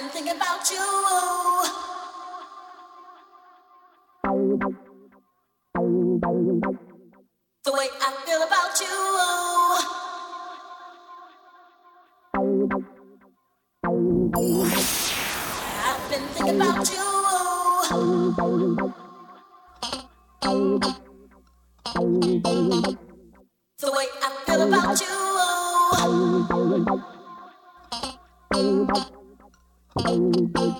been thinking about you. The way I feel about you. I've been thinking about you. The way I feel about you. I'll